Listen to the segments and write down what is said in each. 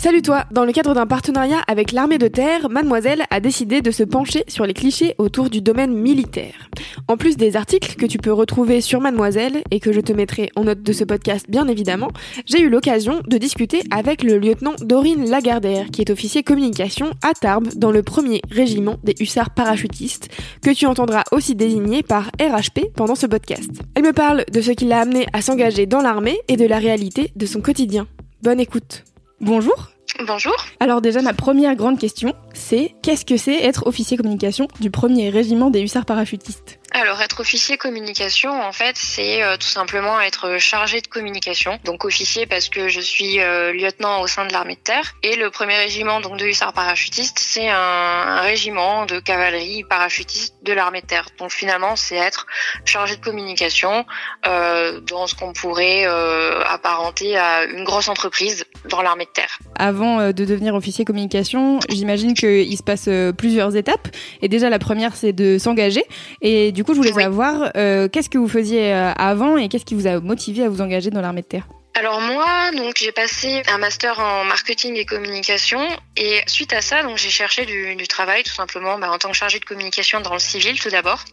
Salut toi Dans le cadre d'un partenariat avec l'armée de terre, Mademoiselle a décidé de se pencher sur les clichés autour du domaine militaire. En plus des articles que tu peux retrouver sur Mademoiselle et que je te mettrai en note de ce podcast bien évidemment, j'ai eu l'occasion de discuter avec le lieutenant Dorine Lagardère qui est officier communication à Tarbes dans le premier régiment des hussards parachutistes que tu entendras aussi désigné par RHP pendant ce podcast. Elle me parle de ce qui l'a amené à s'engager dans l'armée et de la réalité de son quotidien. Bonne écoute Bonjour Bonjour. alors déjà, ma première grande question, c'est qu'est-ce que c'est être officier communication du premier régiment des hussards parachutistes? Alors, être officier communication, en fait, c'est euh, tout simplement être chargé de communication. Donc, officier parce que je suis euh, lieutenant au sein de l'armée de terre. Et le premier régiment donc de hussards parachutistes, c'est un, régiment de cavalerie parachutiste de l'armée de terre. Donc, finalement, c'est être chargé de communication euh, dans ce qu'on pourrait euh, apparenter à une grosse entreprise dans l'armée de terre. Avant euh, de devenir officier communication, j'imagine qu'il se passe euh, plusieurs étapes. Et déjà, la première, c'est de s'engager. Et coup, je voulais Oui. savoir euh, qu'est-ce que vous faisiez euh, avant et qu'est-ce qui vous a motivé à vous engager dans l'armée de terre? Alors moi, donc j'ai passé un master en marketing et communication et suite à ça, donc j'ai cherché du, du travail tout simplement bah, en tant que chargée de communication dans le civil tout d'abord.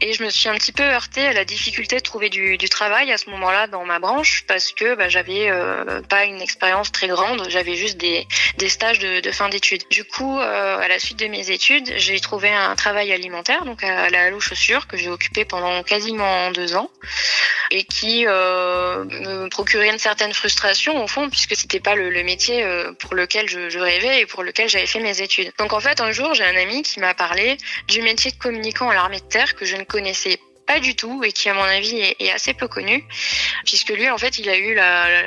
Et je me suis un petit peu heurtée à la difficulté de trouver du, du travail à ce moment-là dans ma branche parce que bah, j'avais euh, pas une expérience très grande, j'avais juste des, des stages de, de fin d'études. Du coup, euh, à la suite de mes études, j'ai trouvé un travail alimentaire, donc à la Halo Chaussure que j'ai occupé pendant quasiment deux ans et qui euh, me une certaine frustration au fond puisque c'était pas le, métier euh, pour lequel je, rêvais et pour lequel j'avais fait mes études. Donc en fait un jour j'ai un ami qui m'a parlé du métier de communicant à l'armée de terre que je ne connaissais pas du tout et qui à mon avis est, assez peu connu puisque lui en fait il a eu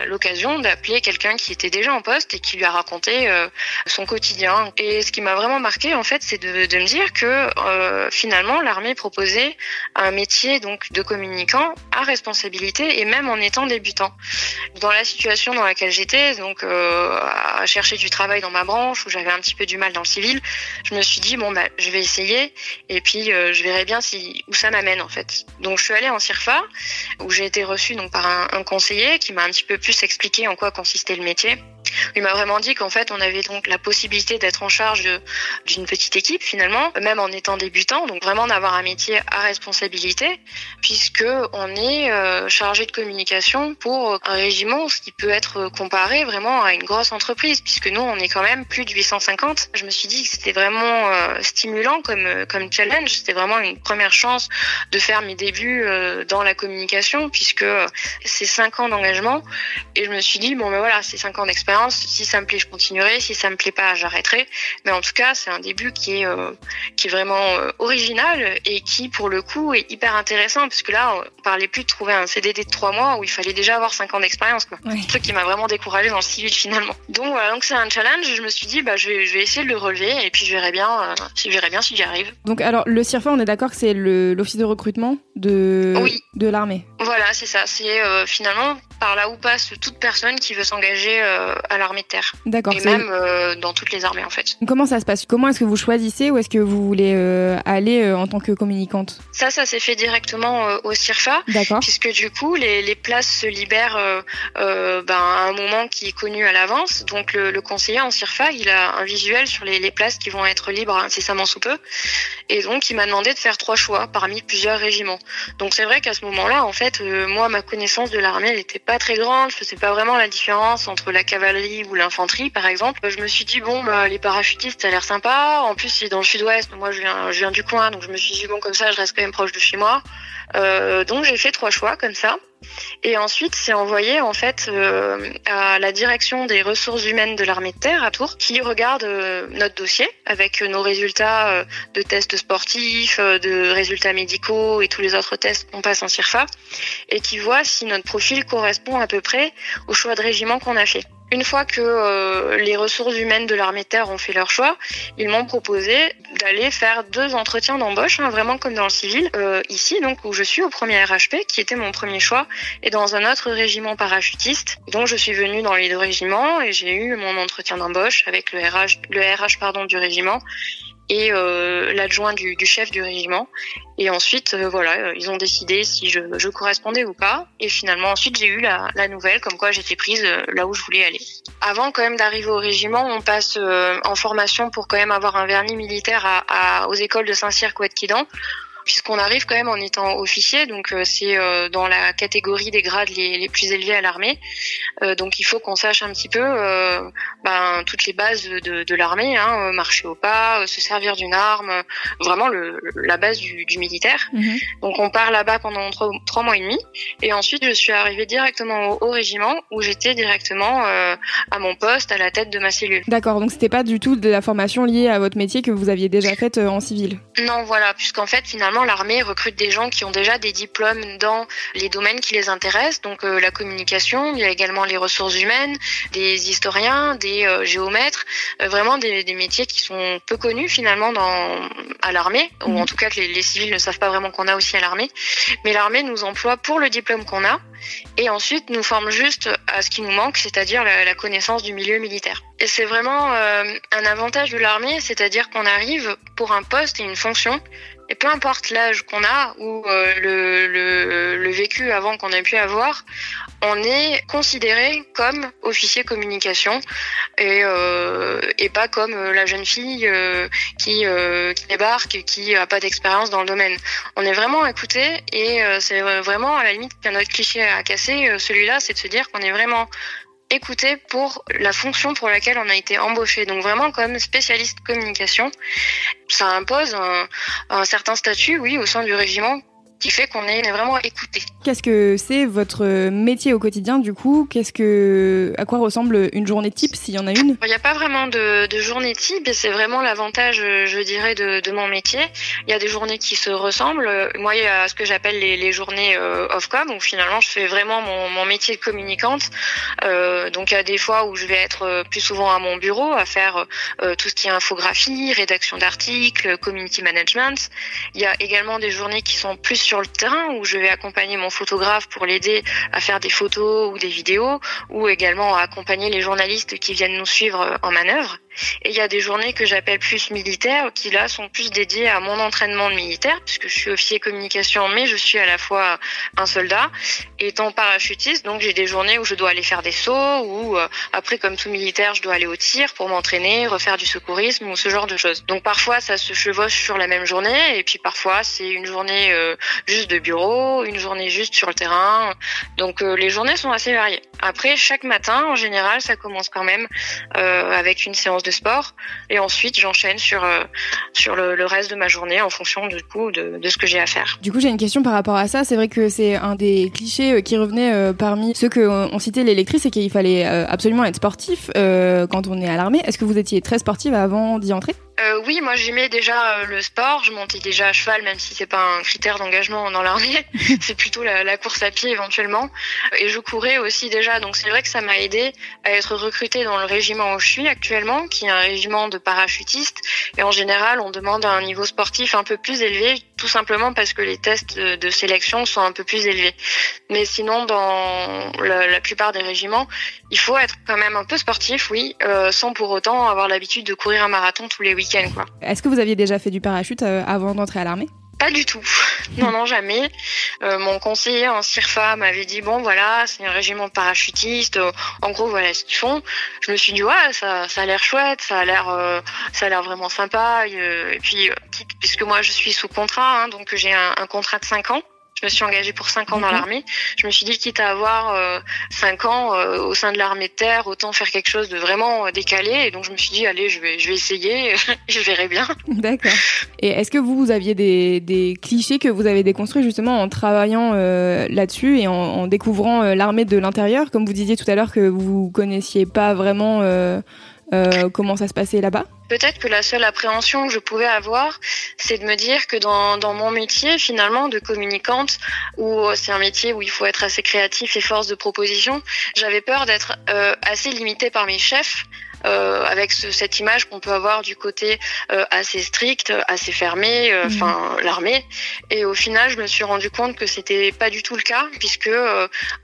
l'occasion d'appeler quelqu'un qui était déjà en poste et qui lui a raconté euh, son quotidien et ce qui m'a vraiment marqué en fait c'est de, me dire que euh, finalement l'armée proposait un métier donc de communicant à responsabilité et même en étant débutant. Dans la situation dans laquelle j'étais, donc euh, à chercher du travail dans ma branche où j'avais un petit peu du mal dans le civil, je me suis dit bon bah je vais essayer et puis je verrai bien si où ça m'amène en fait. Donc je suis allée en CIRFA où j'ai été reçue donc par un, un conseiller qui m'a un petit peu plus expliqué en quoi consistait le métier. Il m'a vraiment dit qu'en fait on avait donc la possibilité d'être en charge d'une petite équipe finalement, même en étant débutant, donc vraiment d'avoir un métier à responsabilité puisque on est euh, chargé de communication pour un régiment, ce qui peut être comparé vraiment à une grosse entreprise, puisque nous on est quand même plus de 850. Je me suis dit que c'était vraiment euh, stimulant comme comme challenge, c'était vraiment une première chance de faire mes débuts euh, dans la communication, puisque c'est cinq ans d'engagement, et je me suis dit bon ben voilà c'est cinq ans d'expérience, si ça me plaît je continuerai, si ça me plaît pas j'arrêterai, mais en tout cas c'est un début qui est euh, qui est vraiment euh, original et qui pour le coup est hyper intéressant parce que là on parlait plus de trouver un CDD de trois mois où il fallait déjà avoir cinq ans d'expérience quoi. Ouais. Un truc qui m'a vraiment découragé dans le civil finalement. Donc voilà donc c'est un challenge. Je me suis dit bah je vais je vais essayer de le relever et puis je verrai bien euh, je verrai bien si j'y arrive. Donc alors, le CIRFA, on est d'accord que c'est le- l'office de recrutement de, Oui. de l'armée? Voilà c'est ça. C'est finalement par là où passe toute personne qui veut s'engager euh, à l'armée de terre D'accord. et même euh, dans toutes les armées en fait. Comment ça se passe? Comment est-ce que vous choisissez où est-ce que vous voulez euh, aller en tant que communicante? Ça ça s'est fait directement au CIRFA. D'accord. puisque du coup les, les places se libèrent ben, à un moment qui est connu à l'avance. Donc le, le conseiller en CIRFA, il a un visuel sur les, les places qui vont être libres incessamment sous peu. Et donc il m'a demandé de faire trois choix parmi plusieurs régiments. Donc c'est vrai qu'à ce moment-là, en fait, moi ma connaissance de l'armée elle était pas très grande. Je faisais pas vraiment la différence entre la cavalerie ou l'infanterie, par exemple. Je me suis dit bon bah les parachutistes ça a l'air sympa. En plus c'est dans le sud-ouest. Moi je viens, je viens du coin, donc je me suis dit bon comme ça je reste quand même proche de chez moi. Donc j'ai fait trois choix comme ça. Et ensuite, c'est envoyé en fait euh, à la direction des ressources humaines de l'armée de terre à Tours, qui regarde euh, notre dossier avec nos résultats euh, de tests sportifs, de résultats médicaux et tous les autres tests qu'on passe en CIRFA, et qui voit si notre profil correspond à peu près au choix de régiment qu'on a fait. Une fois que euh, les ressources humaines de l'armée terre ont fait leur choix, ils m'ont proposé d'aller faire deux entretiens d'embauche, hein, vraiment comme dans le civil, euh, ici donc où je suis au premier RHP, qui était mon premier choix, et dans un autre régiment parachutiste, dont je suis venue dans les deux régiments et j'ai eu mon entretien d'embauche avec le RH, le RH pardon du régiment et euh, l'adjoint du, du, chef du régiment. Et ensuite, euh, voilà, euh, ils ont décidé si je, je, correspondais ou pas. Et finalement, ensuite, j'ai eu la, la, nouvelle comme quoi j'étais prise là où je voulais aller. Avant quand même d'arriver au régiment, on passe en formation pour quand même avoir un vernis militaire à, à, aux écoles de Saint-Cyr, Couette-Quidan puisqu'on arrive quand même en étant officier, donc euh, c'est euh, dans la catégorie des grades les, les plus élevés à l'armée. Euh, donc il faut qu'on sache un petit peu ben, toutes les bases de, de l'armée, hein, marcher au pas, se servir d'une arme, vraiment le, la base du, du militaire. Mhm. Donc on part là-bas pendant trois, trois, mois et demi, et ensuite je suis arrivée directement au, au régiment où j'étais directement à mon poste, à la tête de ma cellule. D'accord, donc c'était pas du tout de la formation liée à votre métier que vous aviez déjà faite en civil? Non, voilà, puisqu'en fait finalement l'armée recrute des gens qui ont déjà des diplômes dans les domaines qui les intéressent, donc euh, la communication, il y a également les ressources humaines, des historiens, des euh, géomètres, euh, vraiment des, des, métiers qui sont peu connus finalement dans, à l'armée, ou mhm. en tout cas que les, les civils ne savent pas vraiment qu'on a aussi à l'armée. Mais l'armée nous emploie pour le diplôme qu'on a et ensuite nous forme juste à ce qui nous manque, c'est-à-dire la, la, connaissance du milieu militaire. Et c'est vraiment un avantage de l'armée, c'est-à-dire qu'on arrive pour un poste et une fonction et peu importe l'âge qu'on a ou euh, le, le, le, vécu avant qu'on ait pu avoir, on est considéré comme officier communication et, euh, et pas comme euh, la jeune fille euh, qui, euh, qui, débarque qui a pas d'expérience dans le domaine. On est vraiment écouté et euh, c'est vraiment à la limite qu'un autre cliché à casser. Celui-là, c'est de se dire qu'on est vraiment écouté pour la fonction pour laquelle on a été embauché. Donc vraiment comme spécialiste communication, ça impose un certain statut, oui, au sein du régiment qui fait qu'on est vraiment écouté. Qu'est-ce que c'est votre métier au quotidien du coup? Qu'est-ce que, à quoi ressemble une journée type s'il y en a une? Il n'y a pas vraiment de, de journée type et c'est vraiment l'avantage, je dirais, de, de, mon métier. Il y a des journées qui se ressemblent. Moi, il y a ce que j'appelle les, les, journées euh, off-com où finalement je fais vraiment mon, mon métier de communicante. Euh, donc il y a des fois où je vais être plus souvent à mon bureau à faire euh, tout ce qui est infographie, rédaction d'articles, community management. Il y a également des journées qui sont plus sur sur le terrain où je vais accompagner mon photographe pour l'aider à faire des photos ou des vidéos ou également à accompagner les journalistes qui viennent nous suivre en manœuvre. Et il y a des journées que j'appelle plus militaires qui là sont plus dédiées à mon entraînement de militaire puisque je suis officier communication mais je suis à la fois un soldat étant parachutiste donc j'ai des journées où je dois aller faire des sauts ou euh, après comme tout militaire je dois aller au tir pour m'entraîner, refaire du secourisme ou ce genre de choses. Donc parfois ça se chevauche sur la même journée et puis parfois c'est une journée euh, juste de bureau, une journée juste sur le terrain. Donc euh, les journées sont assez variées. Après chaque matin en général ça commence quand même euh, avec une séance de sport et ensuite j'enchaîne sur euh, sur le, reste de ma journée en fonction du coup de, ce que j'ai à faire. Du coup j'ai une question par rapport à ça. C'est vrai que c'est un des clichés euh, qui revenait euh, parmi ceux que on citait les lectrices, c'est qu'il fallait absolument être sportif quand on est à l'armée. Est-ce que vous étiez très sportive avant d'y entrer? Euh, oui, moi j'aimais déjà euh, le sport. Je montais déjà à cheval, même si c'est pas un critère d'engagement dans l'armée. c'est plutôt la, la, course à pied éventuellement. Et je courais aussi déjà, donc c'est vrai que ça m'a aidé à être recrutée dans le régiment où je suis actuellement, qui est un régiment de parachutistes. Et en général, on demande un niveau sportif un peu plus élevé, tout simplement parce que les tests de, sélection sont un peu plus élevés. Mais sinon, dans la, la, plupart des régiments, il faut être quand même un peu sportif, oui, euh, sans pour autant avoir l'habitude de courir un marathon tous les week-ends est-ce que vous aviez déjà fait du parachute euh, avant d'entrer à l'armée? Pas du tout. Non, non, jamais. Euh, mon conseiller en CIRFA m'avait dit bon voilà, c'est un régiment de parachutistes. Euh, en gros, voilà ce qu'ils font. Je me suis dit ouais, ça, ça a l'air chouette, ça a l'air, euh, ça a l'air vraiment sympa. Et, et puis, puisque moi je suis sous contrat, hein, donc j'ai un, un, contrat de 5 ans. Je me suis engagée pour 5 ans dans l'armée. Je me suis dit, quitte à avoir 5 ans au sein de l'armée de terre, autant faire quelque chose de vraiment décalé. Et donc, je me suis dit, allez, je vais, je vais essayer, je verrai bien. D'accord. Et est-ce que vous, vous aviez des, des, clichés que vous avez déconstruits justement en travaillant là-dessus et en, en découvrant l'armée de l'intérieur? Comme vous disiez tout à l'heure que vous connaissiez pas vraiment euh, comment ça se passait là-bas? Peut-être que la seule appréhension que je pouvais avoir, c'est de me dire que dans, mon métier, finalement, de communicante, où c'est un métier où il faut être assez créatif et force de proposition, j'avais peur d'être euh, assez limitée par mes chefs euh, avec ce, cette image qu'on peut avoir du côté euh, assez strict, assez fermé, euh, mhm. enfin l'armée. Et au final, je me suis rendu compte que c'était pas du tout le cas, puisque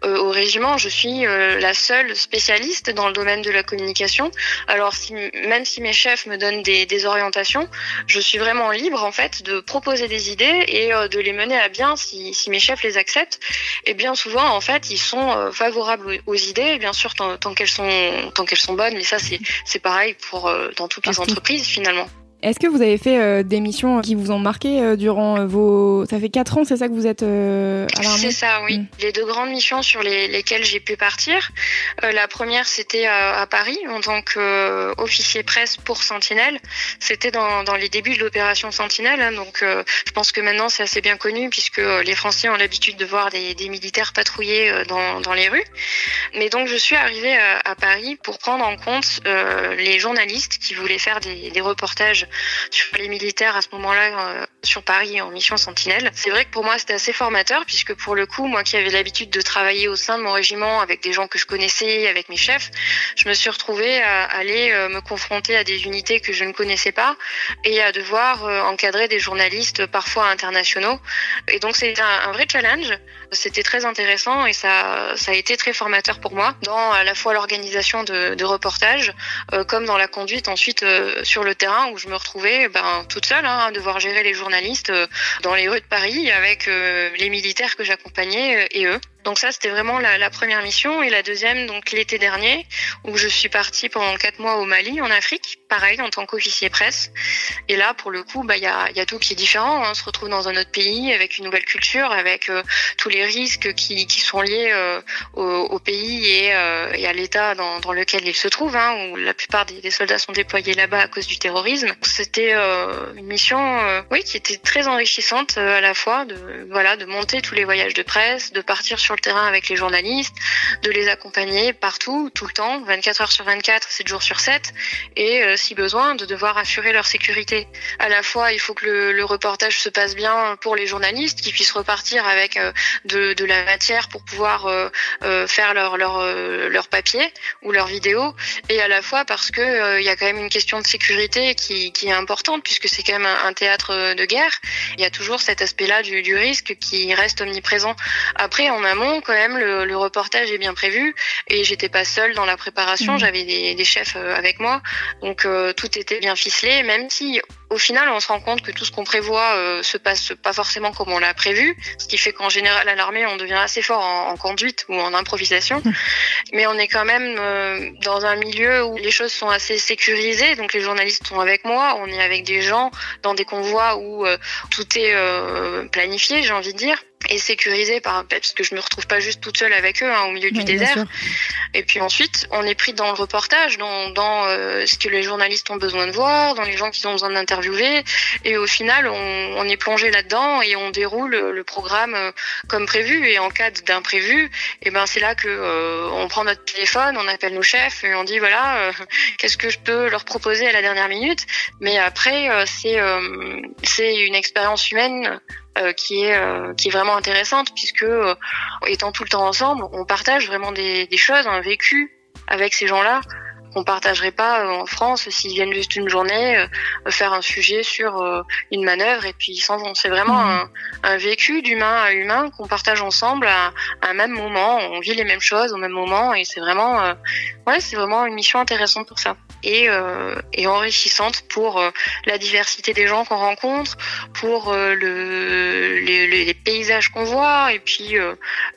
au régiment, je suis la seule spécialiste dans le domaine de la communication. Alors si, même si mes chefs me donnent des, des orientations, je suis vraiment libre en fait de proposer des idées et de les mener à bien si, si mes chefs les acceptent. Et bien souvent, en fait, ils sont favorables aux idées, bien sûr tant, tant qu'elles sont tant qu'elles sont bonnes. Mais ça, c'est c'est pareil pour euh, dans toutes les entreprises finalement. Est-ce que vous avez fait euh, des missions qui vous ont marqué euh, durant euh, vos... Ça fait 4 ans, c'est ça que vous êtes à l'armée? C'est ça, oui. Mm. Les deux grandes missions sur les, lesquelles j'ai pu partir. la première, c'était à, Paris en tant qu'officier presse pour Sentinelle. C'était dans, dans, les débuts de l'opération Sentinelle. Hein, donc je pense que maintenant, c'est assez bien connu puisque les Français ont l'habitude de voir des, des militaires patrouiller dans, dans, les rues. Mais donc je suis arrivée à, à Paris pour prendre en compte les journalistes qui voulaient faire des, des reportages sur les militaires à ce moment-là euh, sur Paris en mission Sentinelle. C'est vrai que pour moi c'était assez formateur puisque pour le coup, moi qui avais l'habitude de travailler au sein de mon régiment avec des gens que je connaissais, avec mes chefs, je me suis retrouvée à aller euh, me confronter à des unités que je ne connaissais pas et à devoir euh, encadrer des journalistes parfois internationaux. Et donc c'était un, vrai challenge. C'était très intéressant et ça, ça a été très formateur pour moi dans à la fois l'organisation de, de reportages comme dans la conduite ensuite sur le terrain où je me retrouvée ben, toute seule hein, à devoir gérer les journalistes euh, dans les rues de Paris avec euh, les militaires que j'accompagnais euh, et eux. Donc ça, c'était vraiment la, première mission. Et la deuxième, donc l'été dernier, où je suis partie pendant quatre mois au Mali, en Afrique, pareil, en tant qu'officier presse. Et là, pour le coup, bah il y a, y a, tout qui est différent. Hein. On se retrouve dans un autre pays, avec une nouvelle culture, avec euh, tous les risques qui, sont liés euh, au, pays et, euh, à l'État dans, lequel il se trouve, hein, où la plupart des, des soldats sont déployés là-bas à cause du terrorisme. C'était une mission, oui, qui était très enrichissante à la fois, de voilà, de monter tous les voyages de presse, de partir sur terrain avec les journalistes, de les accompagner partout, tout le temps, 24 heures sur 24, 7 jours sur 7, et euh, si besoin, de devoir assurer leur sécurité. À la fois, il faut que le, reportage se passe bien pour les journalistes, qu'ils puissent repartir avec euh, de, la matière pour pouvoir euh, faire leur, leur, leur papier ou leur vidéo, et à la fois parce que il y a quand même une question de sécurité qui, qui est importante, puisque c'est quand même un, théâtre de guerre. Il y a toujours cet aspect-là du, du risque qui reste omniprésent. Après, on a quand même, le, reportage est bien prévu et j'étais pas seule dans la préparation. Mmh. J'avais des, chefs euh, avec moi, donc euh, tout était bien ficelé. Même si au final, on se rend compte que tout ce qu'on prévoit euh, se passe pas forcément comme on l'a prévu, ce qui fait qu'en général à l'armée, on devient assez fort en, conduite ou en improvisation. Mmh. Mais on est quand même dans un milieu où les choses sont assez sécurisées, donc les journalistes sont avec moi, on est avec des gens dans des convois où tout est planifié, j'ai envie de dire et sécurisé par parce que je me retrouve pas juste toute seule avec eux hein, au milieu du désert. Et puis ensuite, on est pris dans le reportage, dans, dans euh, ce que les journalistes ont besoin de voir, dans les gens qui ont besoin d'interviewer. Et au final, on, on est plongé là-dedans et on déroule le programme euh, comme prévu. Et en cas d'imprévu, et eh ben c'est là que euh, on prend notre téléphone, on appelle nos chefs et on dit voilà, qu'est-ce que je peux leur proposer à la dernière minute? Mais après, c'est c'est une expérience humaine euh, qui est euh, qui est vraiment intéressante puisque euh, étant tout le temps ensemble, on partage vraiment des, des choses, un vécu avec ces gens-là qu'on partagerait pas en France s'ils viennent juste une journée faire un sujet sur une manœuvre et puis ils s'en vont. C'est vraiment mmh. un, un, vécu d'humain à humain qu'on partage ensemble à, à, un même moment. On vit les mêmes choses au même moment et c'est vraiment ouais c'est vraiment une mission intéressante pour ça et, euh, et enrichissante pour euh, la diversité des gens qu'on rencontre, pour euh, le, les, les, paysages qu'on voit et puis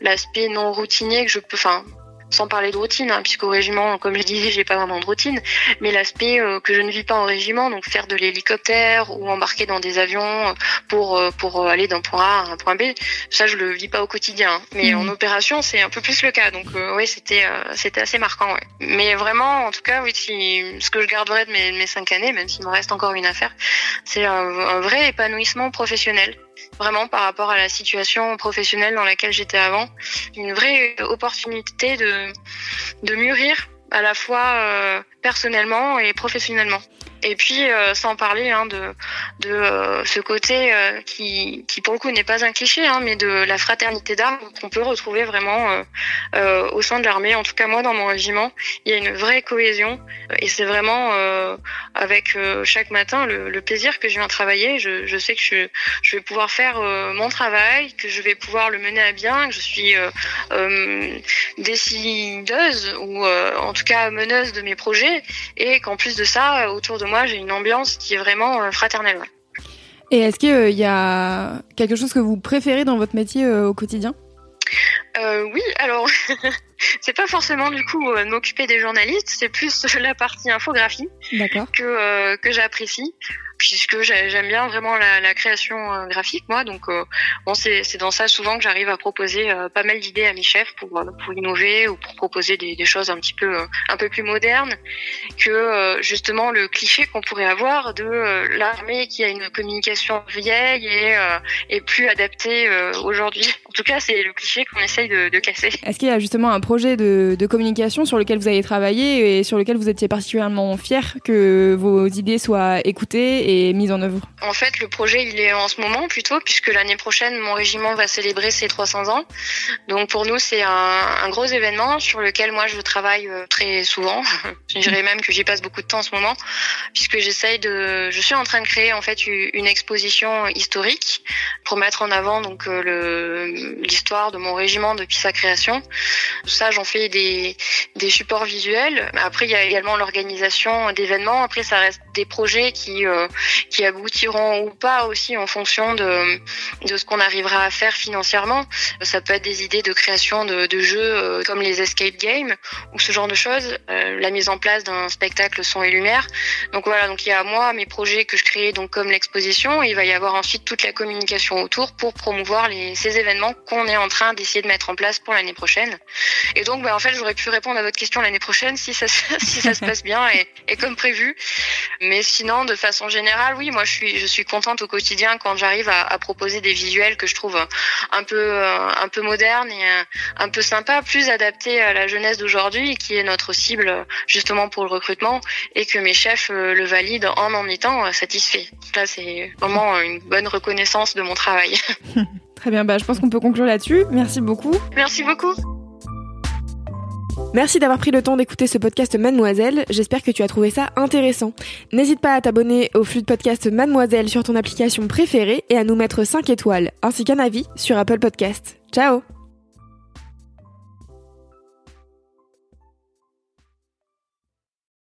l'aspect non routinier que je peux, enfin sans parler de routine, hein, puisqu'au régiment, comme je disais, j'ai pas vraiment de routine, mais l'aspect euh, que je ne vis pas en régiment, donc faire de l'hélicoptère ou embarquer dans des avions pour pour aller d'un point A à un point B, ça je le vis pas au quotidien. Hein. Mais en mmh. opération, c'est un peu plus le cas. Donc oui, c'était c'était assez marquant. Ouais. Mais vraiment, en tout cas, oui, ce que je garderai de mes, mes cinq années, même s'il me reste encore une affaire, c'est un, un vrai épanouissement professionnel vraiment par rapport à la situation professionnelle dans laquelle j'étais avant. Une vraie opportunité de, de mûrir à la fois euh, personnellement et professionnellement. Et puis, euh, sans parler hein, de, de euh, ce côté euh, qui, qui, pour le coup, n'est pas un cliché, hein, mais de la fraternité d'armes qu'on peut retrouver vraiment au sein de l'armée. En tout cas, moi, dans mon régiment, il y a une vraie cohésion. Et c'est vraiment avec chaque matin le, plaisir que je viens travailler. Je, je sais que je, je, vais pouvoir faire mon travail, que je vais pouvoir le mener à bien, que je suis décideuse ou en tout cas meneuse de mes projets et qu'en plus de ça, autour de moi, moi, j'ai une ambiance qui est vraiment euh, fraternelle. Et est-ce qu'il euh, y a quelque chose que vous préférez dans votre métier euh, au quotidien? Oui, alors c'est pas forcément du coup m'occuper des journalistes, c'est plus la partie infographie que que j'apprécie puisque j'aime bien vraiment la, la, création euh, graphique moi. Donc euh, bon c'est dans ça souvent que j'arrive à proposer euh, pas mal d'idées à mes chefs pour pour innover ou pour proposer des, des choses un petit peu un peu plus modernes. Que justement le cliché qu'on pourrait avoir de l'armée qui a une communication vieille et, et plus adaptée aujourd'hui en tout cas c'est le cliché qu'on essaye de, de casser est-ce qu'il y a justement un projet de, de communication sur lequel vous avez travaillé et sur lequel vous étiez particulièrement fier que vos idées soient écoutées mise en œuvre? En fait, le projet, il est en ce moment plutôt, puisque l'année prochaine, mon régiment va célébrer ses 300 ans. Donc pour nous, c'est un, un, gros événement sur lequel moi, je travaille euh, très souvent. je dirais même que j'y passe beaucoup de temps en ce moment, puisque j'essaye de... Je suis en train de créer en fait une exposition historique pour mettre en avant donc euh, l'histoire de mon régiment depuis sa création. Ça, j'en fais des, des supports visuels. Après, il y a également l'organisation d'événements. Après, ça reste des projets qui euh, qui aboutiront ou pas aussi en fonction de, de ce qu'on arrivera à faire financièrement. Ça peut être des idées de création de, de jeux euh, comme les escape games ou ce genre de choses, euh, la mise en place d'un spectacle son et lumière. Donc voilà, donc il y a moi mes projets que je crée donc comme l'exposition, il va y avoir ensuite toute la communication autour pour promouvoir les, ces événements qu'on est en train d'essayer de mettre en place pour l'année prochaine. Et donc bah, en fait, j'aurais pu répondre à votre question l'année prochaine si ça si ça se passe bien et, et comme prévu. Mais sinon de façon générale oui, moi je suis, je suis contente au quotidien quand j'arrive à, proposer des visuels que je trouve un peu, euh, un peu modernes et euh, un peu sympa, plus adaptés à la jeunesse d'aujourd'hui, qui est notre cible justement pour le recrutement, et que mes chefs euh, le valident en en étant satisfaits. Là, c'est vraiment une bonne reconnaissance de mon travail. Très bien, bah, je pense qu'on peut conclure là-dessus. Merci beaucoup. Merci beaucoup. Merci d'avoir pris le temps d'écouter ce podcast Mademoiselle, j'espère que tu as trouvé ça intéressant. N'hésite pas à t'abonner au flux de podcast Mademoiselle sur ton application préférée et à nous mettre 5 étoiles, ainsi qu'un avis sur Apple Podcast. Ciao